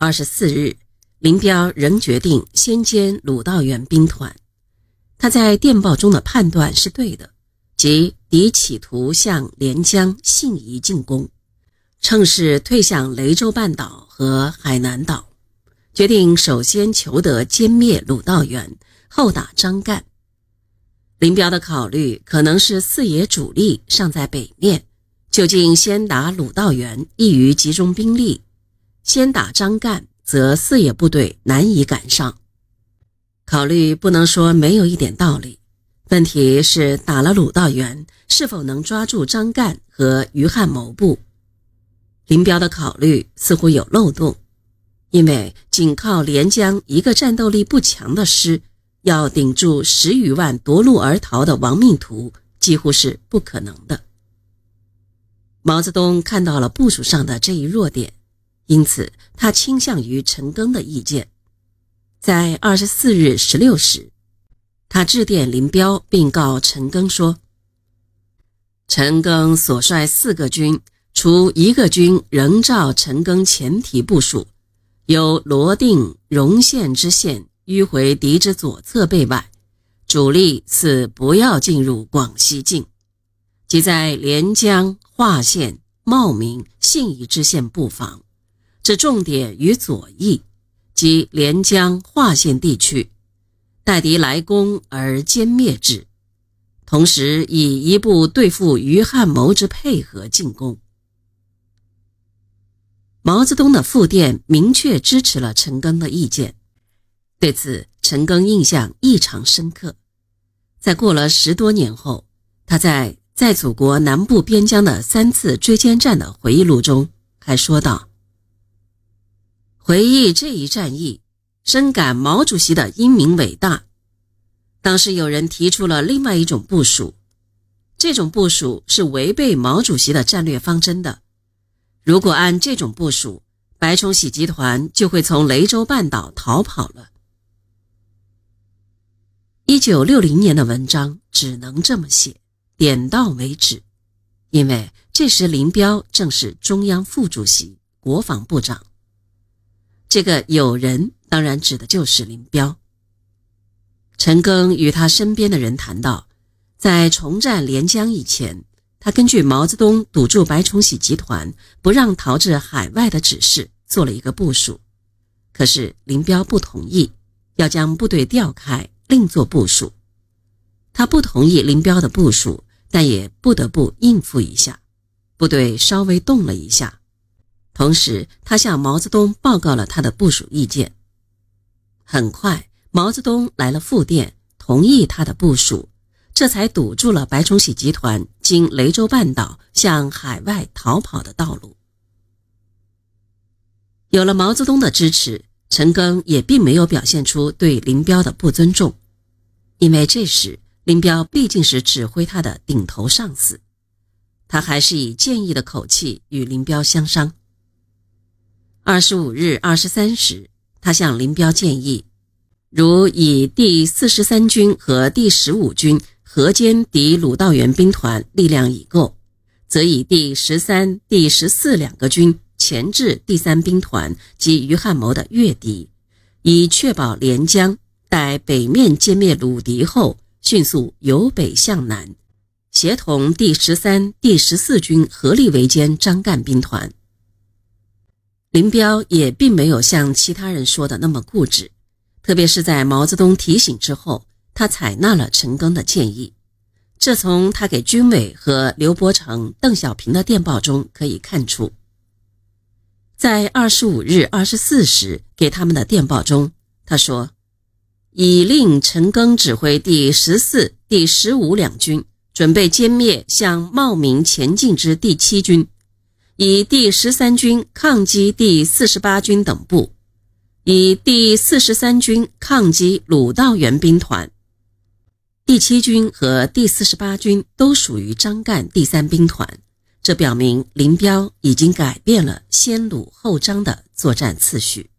二十四日，林彪仍决定先歼鲁道元兵团。他在电报中的判断是对的，即敌企图向连江、信宜进攻，趁势退向雷州半岛和海南岛，决定首先求得歼灭鲁道元，后打张干。林彪的考虑可能是四野主力尚在北面，就近先打鲁道元易于集中兵力，先打张干则四野部队难以赶上。考虑不能说没有一点道理，问题是打了鲁道元，是否能抓住张干和于汉谋部？林彪的考虑似乎有漏洞，因为仅靠连江一个战斗力不强的师。要顶住十余万夺路而逃的亡命徒，几乎是不可能的。毛泽东看到了部署上的这一弱点，因此他倾向于陈赓的意见。在二十四日十六时，他致电林彪，并告陈赓说：“陈赓所率四个军，除一个军仍照陈赓前提部署，由罗定、荣县之县。”迂回敌之左侧背外，主力似不要进入广西境，即在连江、华县、茂名、信宜支线布防，这重点于左翼，即连江、华县地区，待敌来攻而歼灭之，同时以一部对付于汉谋之配合进攻。毛泽东的复电明确支持了陈赓的意见。对此，陈赓印象异常深刻。在过了十多年后，他在在祖国南部边疆的三次追歼战的回忆录中还说道：“回忆这一战役，深感毛主席的英明伟大。当时有人提出了另外一种部署，这种部署是违背毛主席的战略方针的。如果按这种部署，白崇禧集团就会从雷州半岛逃跑了。”一九六零年的文章只能这么写，点到为止，因为这时林彪正是中央副主席、国防部长。这个友人当然指的就是林彪。陈赓与他身边的人谈到，在重占连江以前，他根据毛泽东堵住白崇禧集团不让逃至海外的指示，做了一个部署。可是林彪不同意，要将部队调开。另做部署，他不同意林彪的部署，但也不得不应付一下。部队稍微动了一下，同时他向毛泽东报告了他的部署意见。很快，毛泽东来了复电，同意他的部署，这才堵住了白崇禧集团经雷州半岛向海外逃跑的道路。有了毛泽东的支持。陈赓也并没有表现出对林彪的不尊重，因为这时林彪毕竟是指挥他的顶头上司，他还是以建议的口气与林彪相商。二十五日二十三时，他向林彪建议，如以第四十三军和第十五军合歼敌鲁道元兵团力量已够，则以第十三、第十四两个军。前置第三兵团及于汉谋的越敌，以确保连江。待北面歼灭鲁敌后，迅速由北向南，协同第十三、第十四军合力围歼张干兵团。林彪也并没有像其他人说的那么固执，特别是在毛泽东提醒之后，他采纳了陈赓的建议。这从他给军委和刘伯承、邓小平的电报中可以看出。在二十五日二十四时给他们的电报中，他说：“已令陈赓指挥第十四、第十五两军准备歼灭向茂名前进之第七军，以第十三军抗击第四十八军等部，以第四十三军抗击鲁道元兵团。第七军和第四十八军都属于张干第三兵团。”这表明林彪已经改变了先鲁后张的作战次序。